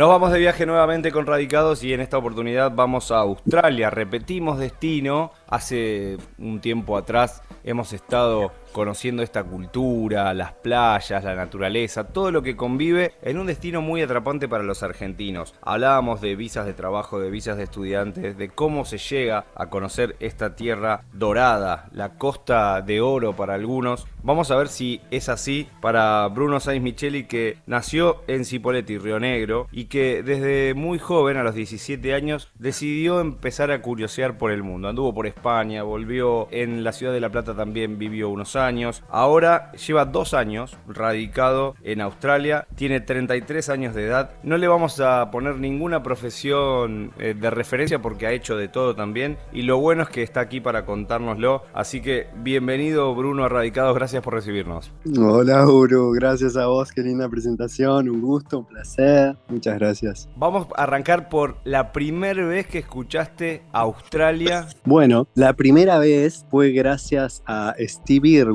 Nos vamos de viaje nuevamente con Radicados y en esta oportunidad vamos a Australia. Repetimos destino. Hace un tiempo atrás hemos estado conociendo esta cultura, las playas, la naturaleza, todo lo que convive en un destino muy atrapante para los argentinos. Hablábamos de visas de trabajo, de visas de estudiantes, de cómo se llega a conocer esta tierra dorada, la costa de oro para algunos. Vamos a ver si es así para Bruno Sainz Micheli que nació en Cipolletti, Río Negro, y que desde muy joven, a los 17 años, decidió empezar a curiosear por el mundo. Anduvo por España, volvió en la ciudad de La Plata también, vivió unos años. Ahora lleva dos años radicado en Australia, tiene 33 años de edad. No le vamos a poner ninguna profesión eh, de referencia porque ha hecho de todo también. Y lo bueno es que está aquí para contárnoslo. Así que bienvenido Bruno a Radicados, gracias por recibirnos. Hola Uru, gracias a vos, qué linda presentación, un gusto, un placer. Muchas gracias. Vamos a arrancar por la primera vez que escuchaste Australia. Bueno, la primera vez fue gracias a Steve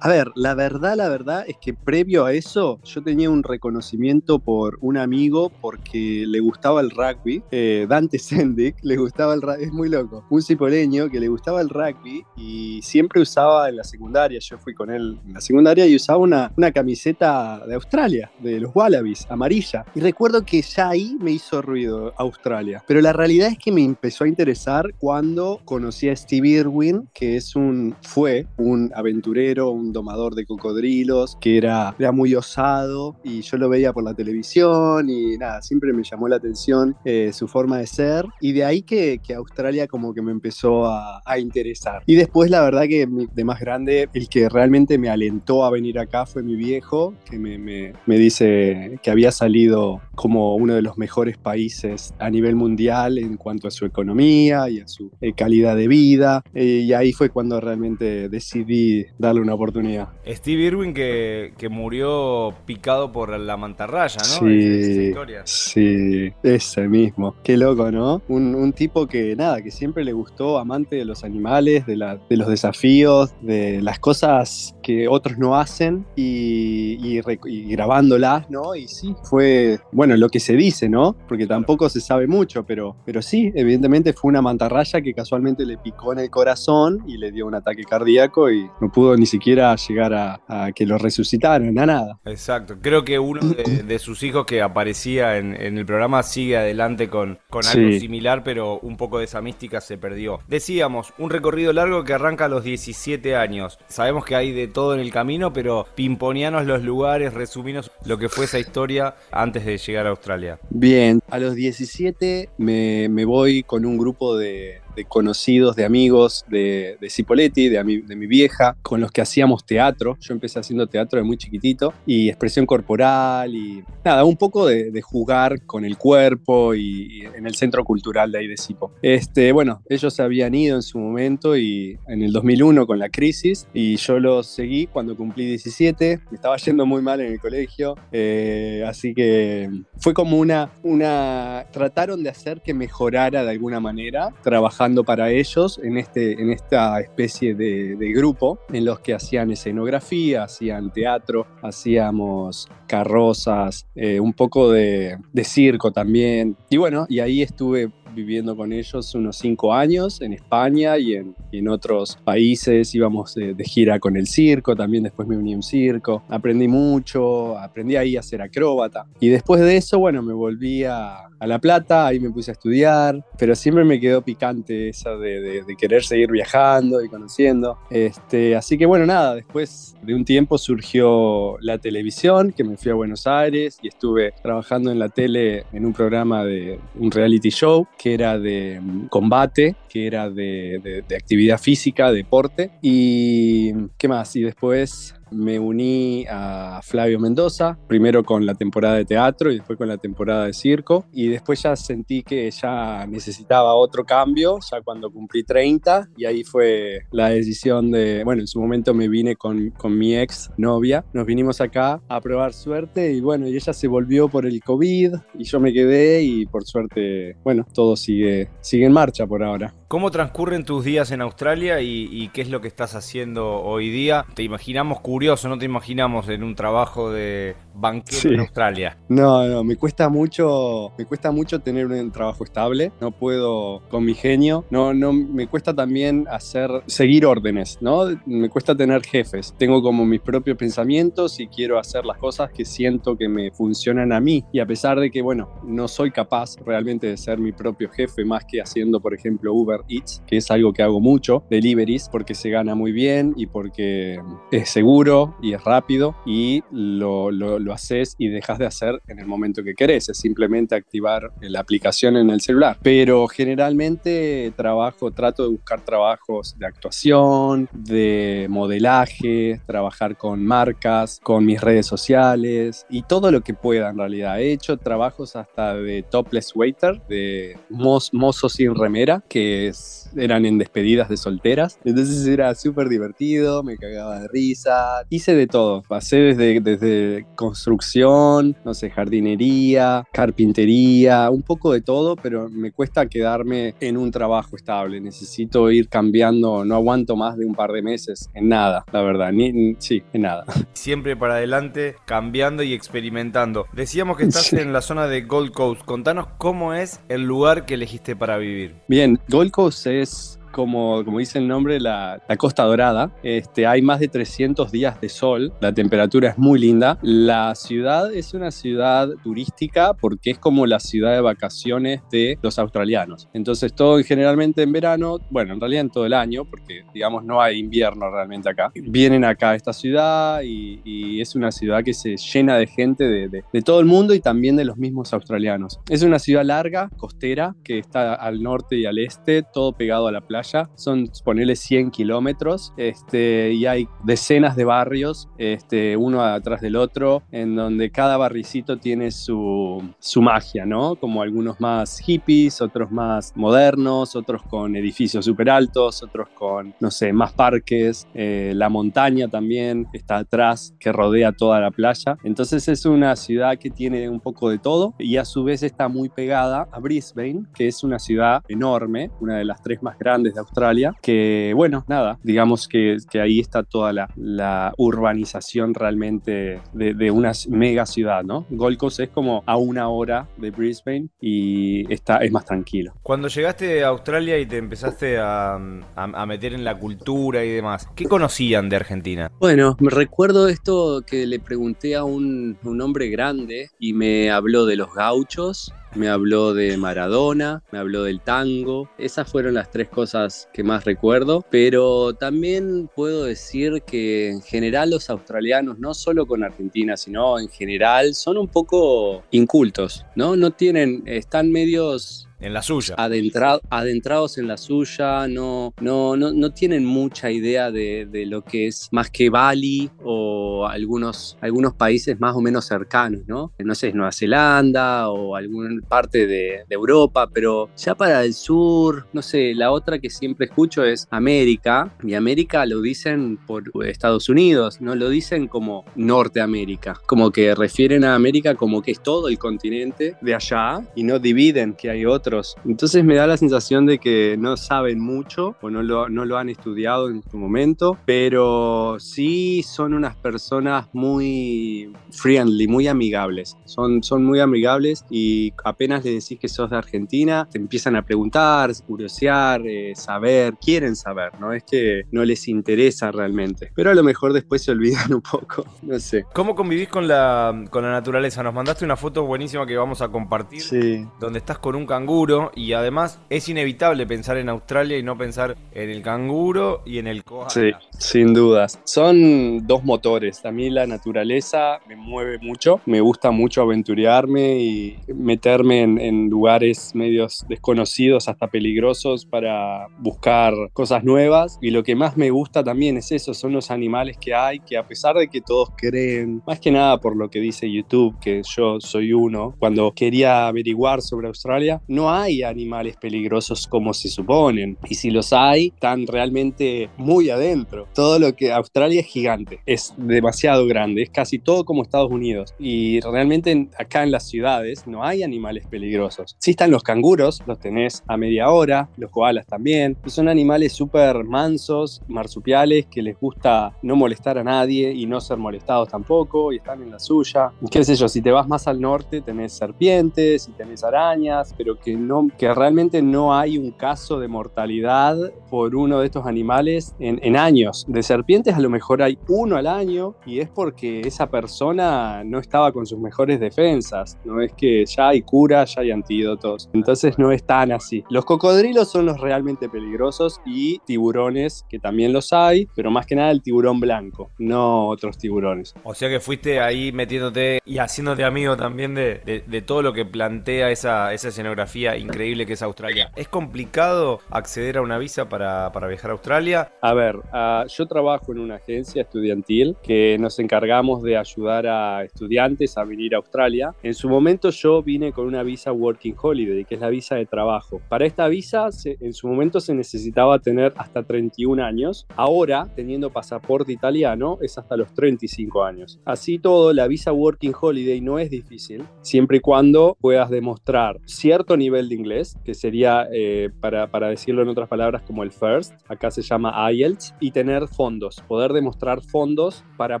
A ver, la verdad, la verdad es que previo a eso yo tenía un reconocimiento por un amigo porque le gustaba el rugby. Eh, Dante Sendik le gustaba el rugby, es muy loco. Un cipoleño que le gustaba el rugby y siempre usaba en la secundaria, yo fui con él en la secundaria y usaba una, una camiseta de Australia, de los Wallabies, amarilla. Y recuerdo que ya ahí me hizo ruido Australia. Pero la realidad es que me empezó a interesar cuando conocí a Steve Irwin, que es un, fue un aventurero, un domador de cocodrilos, que era, era muy osado y yo lo veía por la televisión y nada, siempre me llamó la atención eh, su forma de ser y de ahí que, que Australia como que me empezó a, a, interesar. Y después la verdad que de más grande, el que realmente me alentó a venir acá fue mi viejo, que me, me, me dice que había salido como uno de los mejores países a nivel mundial en cuanto a su economía y a su eh, calidad de vida. Eh, y ahí fue cuando realmente decidí darle una oportunidad. Steve Irwin que, que murió picado por la mantarraya, ¿no? Sí, sí, ese mismo. Qué loco, ¿no? Un, un, tipo que nada, que siempre le gustó, amante de los animales, de, la, de los desafíos, de las cosas que otros no hacen y, y, y grabándolas, ¿no? Y sí, fue, bueno, lo que se dice, ¿no? Porque tampoco se sabe mucho, pero, pero sí, evidentemente fue una mantarraya que casualmente le picó en el corazón y le dio un ataque cardíaco y no pudo ni siquiera llegar a, a que lo resucitaran, a nada. Exacto, creo que uno de, de sus hijos que aparecía en, en, el programa sigue adelante con, con algo sí. similar, pero un poco de esa mística se perdió. Decíamos, un recorrido largo que arranca a los 17 años. Sabemos que hay de todo en el camino, pero pimponianos los lugares, resuminos lo que fue esa historia antes de llegar a Australia. Bien, a los 17 me, me voy con un grupo de, de conocidos, de amigos de, de Cipoletti, de, mi, de mi vieja, con los que hacíamos teatro. Yo empecé haciendo teatro de muy chiquitito y expresión corporal y nada, un poco de, de jugar con el cuerpo y, en el centro cultural de ahí de Cipo. Este, bueno, ellos se habían ido en su momento y en el 2001 con la crisis y yo los seguí cuando cumplí 17. Me estaba yendo muy mal en el colegio, eh, así que fue como una, una, trataron de hacer que mejorara de alguna manera, trabajando para ellos en, este, en esta especie de, de grupo en los que hacían escenografía, hacían teatro, hacíamos carrozas, eh, un poco de, de circo también. Y bueno, y ahí estuve viviendo con ellos unos cinco años en España y en, y en otros países. Íbamos de, de, gira con el circo, también después me uní a un circo. Aprendí mucho, aprendí ahí a ser acróbata. Y después de eso, bueno, me volví a, a La Plata, ahí me puse a estudiar, pero siempre me quedó picante eso de, de, de querer seguir viajando y conociendo. Este, así que bueno, nada, después de un tiempo surgió la televisión, que me fui a Buenos Aires y estuve trabajando en la tele en un programa de un reality show que era de mm, combate, que era de, actividad física, deporte. Y qué más, y después me uní a Flavio Mendoza, primero con la temporada de teatro y después con la temporada de circo. Y después ya sentí que ya necesitaba otro cambio, ya cuando cumplí 30, y ahí fue la decisión de, bueno, en su momento me vine con, con mi ex novia, nos vinimos acá a probar suerte y bueno, y ella se volvió por el COVID y yo me quedé y por suerte, bueno, todo sigue, sigue en marcha por ahora. ¿Cómo transcurren tus días en Australia y, y qué es lo que estás haciendo hoy día? Te imaginamos curioso curioso, no te imaginamos en un trabajo de banquero en Australia. No, no, me cuesta mucho, me cuesta mucho tener un trabajo estable. No puedo con mi genio. No, no, me cuesta también hacer, seguir órdenes, ¿no? Me cuesta tener jefes. Tengo como mis propios pensamientos y quiero hacer las cosas que siento que me funcionan a mí. Y a pesar de que, bueno, no soy capaz realmente de ser mi propio jefe más que haciendo, por ejemplo, Uber Eats, que es algo que hago mucho, deliveries, porque se gana muy bien y porque es seguro y es rápido y lo, lo, lo haces y dejas de hacer en el momento que querés. Es simplemente activar la aplicación en el celular. Pero generalmente trabajo, trato de buscar trabajos de actuación, de modelaje, trabajar con marcas, con mis redes sociales y todo lo que pueda en realidad. He hecho trabajos hasta de topless waiter, de mozo sin remera, que eran en despedidas de solteras. Entonces era súper divertido, me cagaba de risa. Hice de todo. Pasé desde, desde construcción, no sé, jardinería, carpintería, un poco de todo, pero me cuesta quedarme en un trabajo estable. Necesito ir cambiando, no aguanto más de un par de meses en nada, la verdad. Ni, sí, en nada. Siempre para adelante, cambiando y experimentando. Decíamos que estás en la zona de Gold Coast. Contanos cómo es el lugar que elegiste para vivir. Bien, Gold Coast es this como, como dice el nombre, la, Costa Dorada. Este, hay más de 300 días de sol, la temperatura es muy linda. La ciudad es una ciudad turística porque es como la ciudad de vacaciones de los australianos. Entonces todo generalmente en verano, bueno, en realidad en todo el año, porque digamos no hay invierno realmente acá, vienen acá a esta ciudad y, es una ciudad que se llena de gente de, de todo el mundo y también de los mismos australianos. Es una ciudad larga, costera, que está al norte y al este, todo pegado a la playa son, ponerle 100 kilómetros, este, y hay decenas de barrios, este, uno atrás del otro, en donde cada barricito tiene su, su magia, ¿no? Como algunos más hippies, otros más modernos, otros con edificios súper altos, otros con, no sé, más parques. Eh, la montaña también está atrás, que rodea toda la playa. Entonces es una ciudad que tiene un poco de todo y a su vez está muy pegada a Brisbane, que es una ciudad enorme, una de las tres más grandes de Australia, que bueno, nada, digamos que, que ahí está toda la, la urbanización realmente de, de, una mega ciudad, ¿no? Gold Coast es como a una hora de Brisbane y está, es más tranquilo. Cuando llegaste a Australia y te empezaste a, a, a meter en la cultura y demás, ¿qué conocían de Argentina? Bueno, me recuerdo esto que le pregunté a un, un hombre grande y me habló de los gauchos me habló de Maradona, me habló del tango. Esas fueron las tres cosas que más recuerdo, pero también puedo decir que en general los australianos, no solo con Argentina, sino en general, son un poco incultos, ¿no? No tienen, están medios en la suya. adentrados en la suya, no, no, no, no tienen mucha idea de, de, lo que es más que Bali o algunos, algunos países más o menos cercanos, ¿no? No sé, Nueva Zelanda o alguna parte de, de Europa, pero ya para el sur, no sé, la otra que siempre escucho es América, y América lo dicen por Estados Unidos, no lo dicen como Norteamérica, como que refieren a América como que es todo el continente de allá y no dividen que hay otro entonces me da la sensación de que no saben mucho o no lo, no lo han estudiado en su momento, pero sí son unas personas muy friendly, muy amigables. Son, son muy amigables y apenas le decís que sos de Argentina, te empiezan a preguntar, curiosear, eh, saber, quieren saber, no es que no les interesa realmente. Pero a lo mejor después se olvidan un poco, no sé. ¿Cómo convivís con la, con la naturaleza? Nos mandaste una foto buenísima que vamos a compartir, sí. donde estás con un canguro y además es inevitable pensar en Australia y no pensar en el canguro y en el koala. Sí, sin dudas. Son dos motores. A mí la naturaleza me mueve mucho, me gusta mucho aventurearme y meterme en, en lugares medios desconocidos hasta peligrosos para buscar cosas nuevas y lo que más me gusta también es eso, son los animales que hay que a pesar de que todos creen, más que nada por lo que dice YouTube, que yo soy uno, cuando quería averiguar sobre Australia, no no hay animales peligrosos como se suponen. Y si los hay, están realmente muy adentro. Todo lo que Australia es gigante, es demasiado grande, es casi todo como Estados Unidos. Y realmente acá en las ciudades no hay animales peligrosos. Sí están los canguros, los tenés a media hora, los koalas también. Son animales súper mansos, marsupiales, que les gusta no molestar a nadie y no ser molestados tampoco, y están en la suya. Qué sé yo, si te vas más al norte tenés serpientes y tenés arañas, pero que, que realmente no hay un caso de mortalidad por uno de estos animales en, en años. De serpientes a lo mejor hay uno al año y es porque esa persona no estaba con sus mejores defensas. No es que ya hay cura, ya hay antídotos. Entonces no es tan así. Los cocodrilos son los realmente peligrosos y tiburones, que también los hay, pero más que nada el tiburón blanco, no otros tiburones. O sea que fuiste ahí metiéndote y haciéndote amigo también de, de, todo lo que plantea esa, esa, escenografía increíble que es Australia. ¿Es complicado acceder a una visa para, para viajar a Australia? A ver, uh, yo trabajo en una agencia estudiantil que nos encargamos de ayudar a estudiantes a venir a Australia. En su momento yo vine con una visa Working Holiday, que es la visa de trabajo. Para esta visa se, en su momento se necesitaba tener hasta 31 años. Ahora, teniendo pasaporte italiano, es hasta los 35 años. Así todo, la visa Working Holiday no es difícil, siempre y cuando puedas demostrar cierto nivel de inglés, que sería, eh, para, para decirlo en otras palabras, como el FIRST, acá se llama IELTS, y tener fondos, poder demostrar fondos para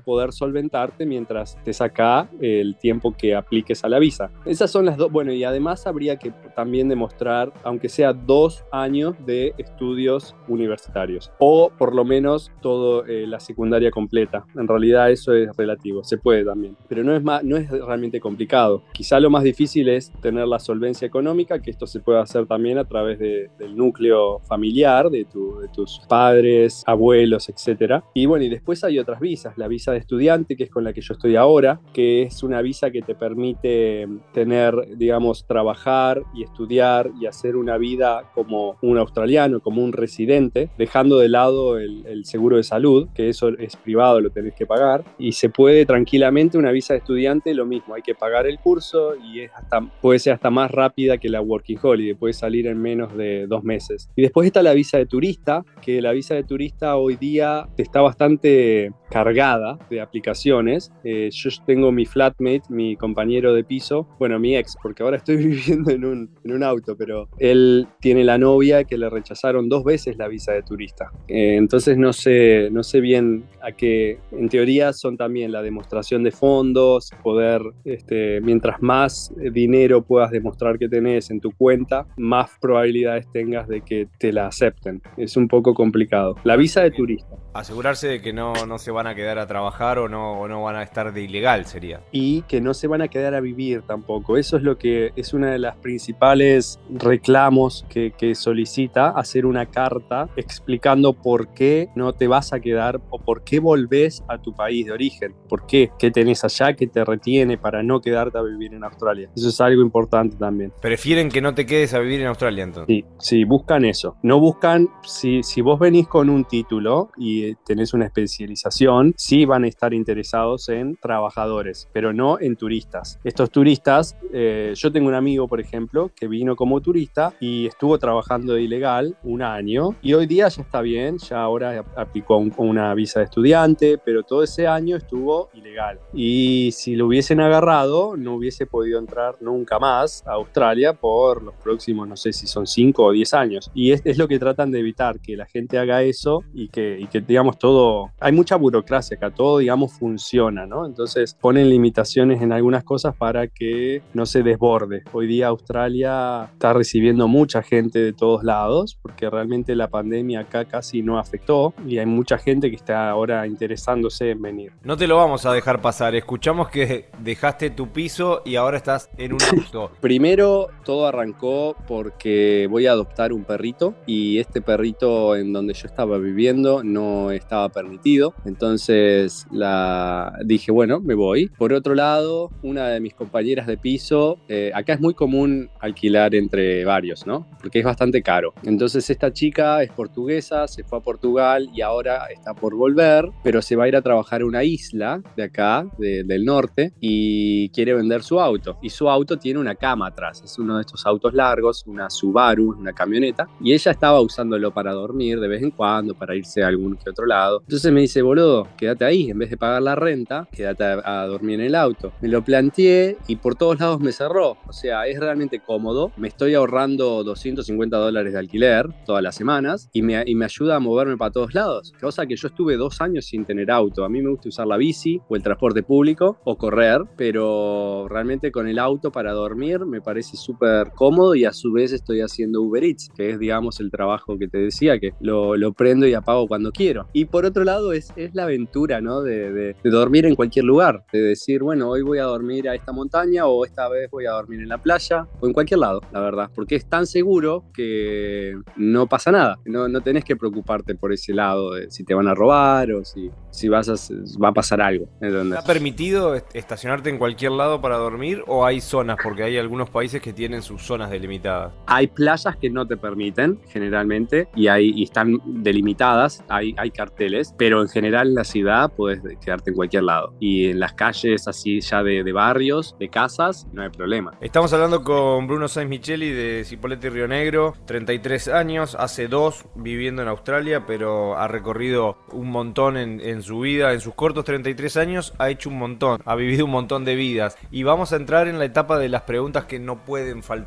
poder solventarte mientras te saca el tiempo que apliques a la visa. Esas son las dos, bueno, y además habría que también demostrar, aunque sea dos años de estudios universitarios, o por lo menos toda eh, la secundaria completa. En realidad eso es relativo, se puede también, pero no es, más, no es realmente complicado. Quizá lo más difícil es tener la solvencia económica, que esto se puede hacer también a través de, del núcleo familiar, de, tu, de tus padres, abuelos, etc. Y bueno, y después hay otras visas, la visa de estudiante, que es con la que yo estoy ahora, que es una visa que te permite tener, digamos, trabajar y estudiar y hacer una vida como un australiano, como un residente, dejando de lado el, el seguro de salud, que eso es privado, lo tenés que pagar, y se puede tranquilamente una visa de estudiante, lo mismo, hay que pagar el curso y es hasta, puede ser hasta más rápida que la Working Holiday, puede salir en menos de dos meses. Y después está la visa de turista, que la visa de turista hoy día está bastante cargada de aplicaciones. Eh, yo tengo mi flatmate, mi compañero de piso, bueno, mi ex, porque ahora estoy viviendo en un, en un auto, pero él tiene la novia que le rechazaron dos veces la visa de turista. Eh, entonces no sé, no sé bien a qué, en teoría son también la demostración de fondos, poder, este, mientras más dinero puedas demostrar que tenés en tu cuenta, más probabilidades tengas de que te la acepten. Es un poco complicado. La visa de turista. Asegurarse de que no, no se van a quedar a trabajar o no, o no van a estar de ilegal sería. Y que no se van a quedar a vivir tampoco. Eso es lo que es una de las principales reclamos que, que solicita hacer una carta explicando por qué no te vas a quedar o por qué volvés a tu país de origen. ¿Por qué? ¿Qué tenés allá que te retiene para no quedarte a vivir en Australia? Eso es algo importante también. Prefieren que no te quedes a vivir en Australia entonces. Sí, sí, buscan eso. No buscan, si, si vos venís con un título y tenés una especialización, sí van a estar interesados en trabajadores, pero no en turistas. Estos turistas, eh, yo tengo un amigo, por ejemplo, que vino como turista y estuvo trabajando de ilegal un año y hoy día ya está bien, ya ahora aplicó un, una visa de estudiante, pero todo ese año estuvo ilegal. Y si lo hubiesen agarrado, no hubiese podido entrar nunca más a Australia los próximos, no sé si son 5 o 10 años. Y es, es, lo que tratan de evitar, que la gente haga eso y que, y que, digamos, todo, hay mucha burocracia acá, todo, digamos, funciona, ¿no? Entonces ponen limitaciones en algunas cosas para que no se desborde. Hoy día Australia está recibiendo mucha gente de todos lados, porque realmente la pandemia acá casi no afectó y hay mucha gente que está ahora interesándose en venir. No te lo vamos a dejar pasar, escuchamos que dejaste tu piso y ahora estás en un auto. Primero todo arrancó porque voy a adoptar un perrito y este perrito en donde yo estaba viviendo no estaba permitido, entonces la dije, bueno, me voy. Por otro lado, una de mis compañeras de piso, eh, acá es muy común alquilar entre varios, ¿no? Porque es bastante caro. Entonces esta chica es portuguesa, se fue a Portugal y ahora está por volver, pero se va a ir a trabajar a una isla de acá, de, del norte, y quiere vender su auto. Y su auto tiene una cama atrás, es uno de estos estos autos largos, una Subaru, una camioneta, y ella estaba usándolo para dormir de vez en cuando, para irse a algún que otro lado. Entonces me dice, boludo, quédate ahí, en vez de pagar la renta, quédate a, a dormir en el auto. Me lo planteé y por todos lados me cerró. O sea, es realmente cómodo. Me estoy ahorrando 250 dólares de alquiler todas las semanas y me, y me ayuda a moverme para todos lados. Cosa que yo estuve dos años sin tener auto. A mí me gusta usar la bici o el transporte público o correr, pero realmente con el auto para dormir me parece súper cómodo y a su vez estoy haciendo Uber Eats, que es, digamos, el trabajo que te decía, que lo, lo prendo y apago cuando quiero. Y por otro lado es, es la aventura, ¿no? De, de, de dormir en cualquier lugar, de decir, bueno, hoy voy a dormir a esta montaña o esta vez voy a dormir en la playa o en cualquier lado, la verdad, porque es tan seguro que no pasa nada, no, no tenés que preocuparte por ese lado de si te van a robar o si, si vas a, va a pasar algo. ¿entendés? ¿Está permitido estacionarte en cualquier lado para dormir o hay zonas? Porque hay algunos países que tienen sus zonas delimitadas. Hay playas que no te permiten, generalmente, y, hay, y están delimitadas, hay, hay carteles, pero en general en la ciudad puedes quedarte en cualquier lado. Y en las calles así ya de, de barrios, de casas, no hay problema. Estamos hablando con Bruno Sainz Micheli de Cipolletti Río Negro, 33 años, hace dos viviendo en Australia, pero ha recorrido un montón en, en, su vida, en sus cortos 33 años, ha hecho un montón, ha vivido un montón de vidas. Y vamos a entrar en la etapa de las preguntas que no pueden faltar.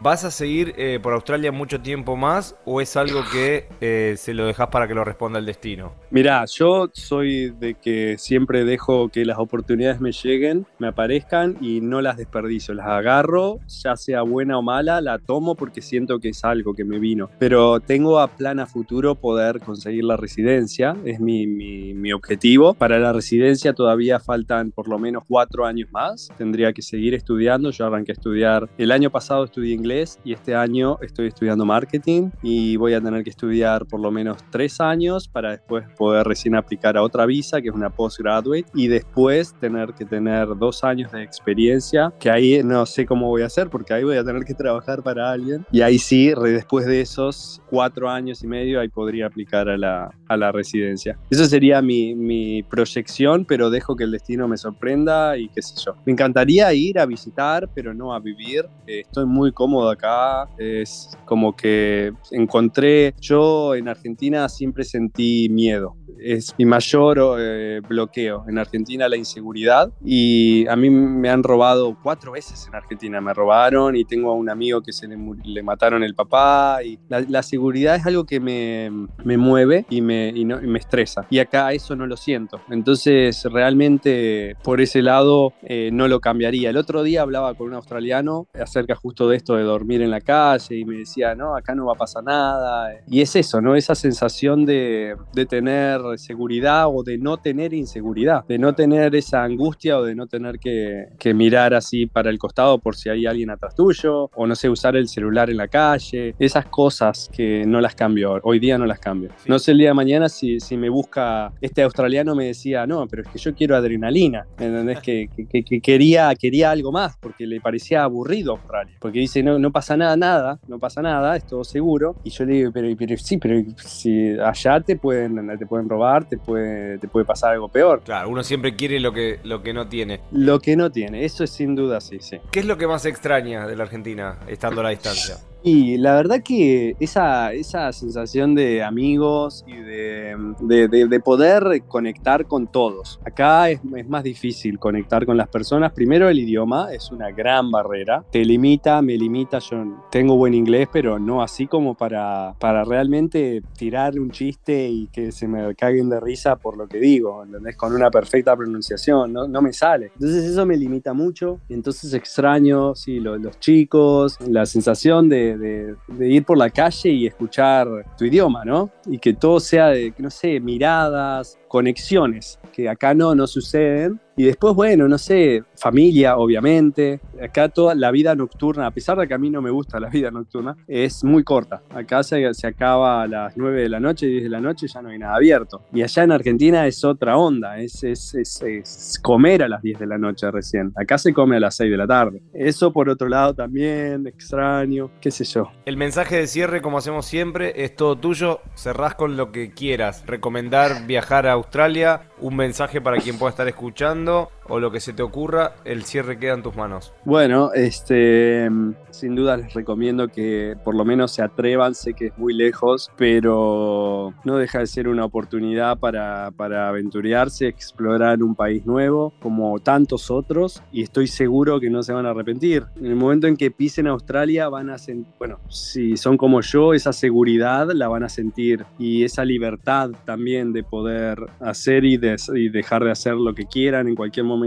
¿Vas a seguir eh, por Australia mucho tiempo más o es algo que eh, se lo dejas para que lo responda el destino? Mirá, yo soy de que siempre dejo que las oportunidades me lleguen, me aparezcan y no las desperdicio. Las agarro, ya sea buena o mala, la tomo porque siento que es algo que me vino. Pero tengo a plan a futuro poder conseguir la residencia, es mi, mi, mi objetivo. Para la residencia todavía faltan por lo menos cuatro años más. Tendría que seguir estudiando. Yo arranqué a estudiar, el año pasado estudié inglés y este año estoy estudiando marketing y voy a tener que estudiar por lo menos tres años para después poder recién aplicar a otra visa, que es una postgraduate, y después tener que tener dos años de experiencia, que ahí no sé cómo voy a hacer, porque ahí voy a tener que trabajar para alguien. Y ahí sí, después de esos cuatro años y medio, ahí podría aplicar a la, a la residencia. Eso sería mi, mi proyección, pero dejo que el destino me sorprenda y qué sé yo. Me encantaría ir a visitar, pero no a vivir. Eh, estoy muy cómodo acá. Es como que encontré, yo en Argentina siempre sentí miedo es mi mayor eh, bloqueo en Argentina, la inseguridad. Y a mí me han robado cuatro veces en Argentina. Me robaron y tengo a un amigo que se le, le mataron el papá. Y la, seguridad es algo que me, me mueve y me, y, y me, estresa. Y acá eso no lo siento. Entonces, realmente por ese lado eh, no lo cambiaría. El otro día hablaba con un australiano acerca justo de esto de dormir en la calle y me decía, no, acá no va a pasar nada. Y es eso, ¿no? Esa sensación de, de tener seguridad o de no tener inseguridad, de no tener esa angustia o de no tener que, que, mirar así para el costado por si hay alguien atrás tuyo, o no sé, usar el celular en la calle, esas cosas que no las cambio, hoy día no las cambio. No sé el día de mañana si, si me busca, este australiano me decía, no, pero es que yo quiero adrenalina, ¿entendés? Que, que, que, quería, quería algo más, porque le parecía aburrido Australia, porque dice, no, no pasa nada, nada, no pasa nada, es todo seguro, y yo le digo, pero, pero sí, pero si allá te pueden, te pueden robar, te puede, te puede pasar algo peor. Claro, uno siempre quiere lo que, lo que no tiene. Lo que no tiene, eso es sin duda sí, sí. ¿Qué es lo que más extraña de la Argentina estando a la distancia? Y la verdad que esa, esa sensación de amigos y de, de, de, de poder conectar con todos. Acá es, es, más difícil conectar con las personas. Primero el idioma es una gran barrera. Te limita, me limita. Yo tengo buen inglés, pero no así como para, para realmente tirar un chiste y que se me caguen de risa por lo que digo. ¿Entendés? Con una perfecta pronunciación. No, no me sale. Entonces eso me limita mucho. Entonces extraño, sí, lo, los chicos, la sensación de de, ir por la calle y escuchar tu idioma, ¿no? Y que todo sea de, no sé, miradas, conexiones, que acá no, no suceden. Y después, bueno, no sé, familia, obviamente. Acá toda la vida nocturna, a pesar de que a mí no me gusta la vida nocturna, es muy corta. Acá se, se acaba a las 9 de la noche, 10 de la noche, ya no hay nada abierto. Y allá en Argentina es otra onda, es, es, es, es comer a las 10 de la noche recién. Acá se come a las 6 de la tarde. Eso por otro lado también, extraño, qué sé yo. El mensaje de cierre, como hacemos siempre, es todo tuyo. Cerrás con lo que quieras. Recomendar viajar a Australia, un mensaje para quien pueda estar escuchando hablando o lo que se te ocurra, el cierre queda en tus manos. Bueno, este, sin duda les recomiendo que por lo menos se atrevan, sé que es muy lejos, pero no deja de ser una oportunidad para, para aventurearse, explorar un país nuevo, como tantos otros, y estoy seguro que no se van a arrepentir. En el momento en que pisen Australia van a sentir, bueno, si son como yo, esa seguridad la van a sentir y esa libertad también de poder hacer y, dejar de hacer lo que quieran en cualquier momento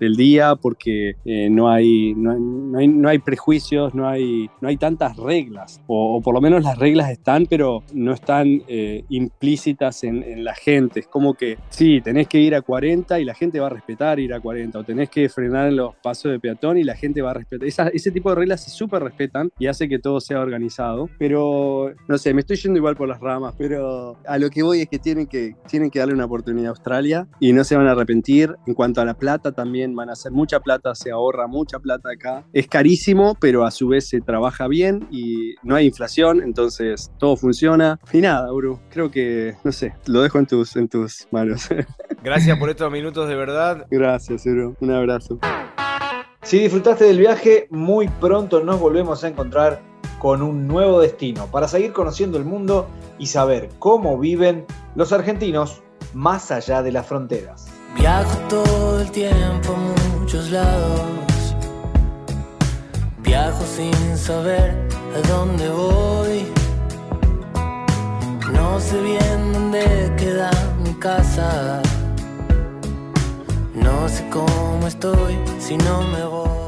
del día, porque eh, no, hay, no, hay, no, hay, prejuicios, no hay, no hay tantas reglas, o, por lo menos las reglas están, pero no están eh, implícitas en, en la gente. Es como que, sí, tenés que ir a 40 y la gente va a respetar ir a 40, o tenés que frenar en los pasos de peatón y la gente va a respetar. ese tipo de reglas se súper respetan y hace que todo sea organizado, pero no sé, me estoy yendo igual por las ramas, pero a lo que voy es que tienen que, tienen que darle una oportunidad a Australia y no se van a arrepentir. En cuanto a la plata, también van a hacer mucha plata, se ahorra mucha plata acá. Es carísimo, pero a su vez se trabaja bien y no hay inflación, entonces todo funciona. Y nada, Uru, creo que, no sé, lo dejo en tus, en tus manos. Gracias por estos minutos de verdad. Gracias, Uru. Un abrazo. Si disfrutaste del viaje, muy pronto nos volvemos a encontrar con un nuevo destino para seguir conociendo el mundo y saber cómo viven los argentinos más allá de las fronteras. Viajo todo el tiempo a muchos lados. Viajo sin saber a dónde voy. No sé bien dónde queda mi casa. No sé cómo estoy si no me voy.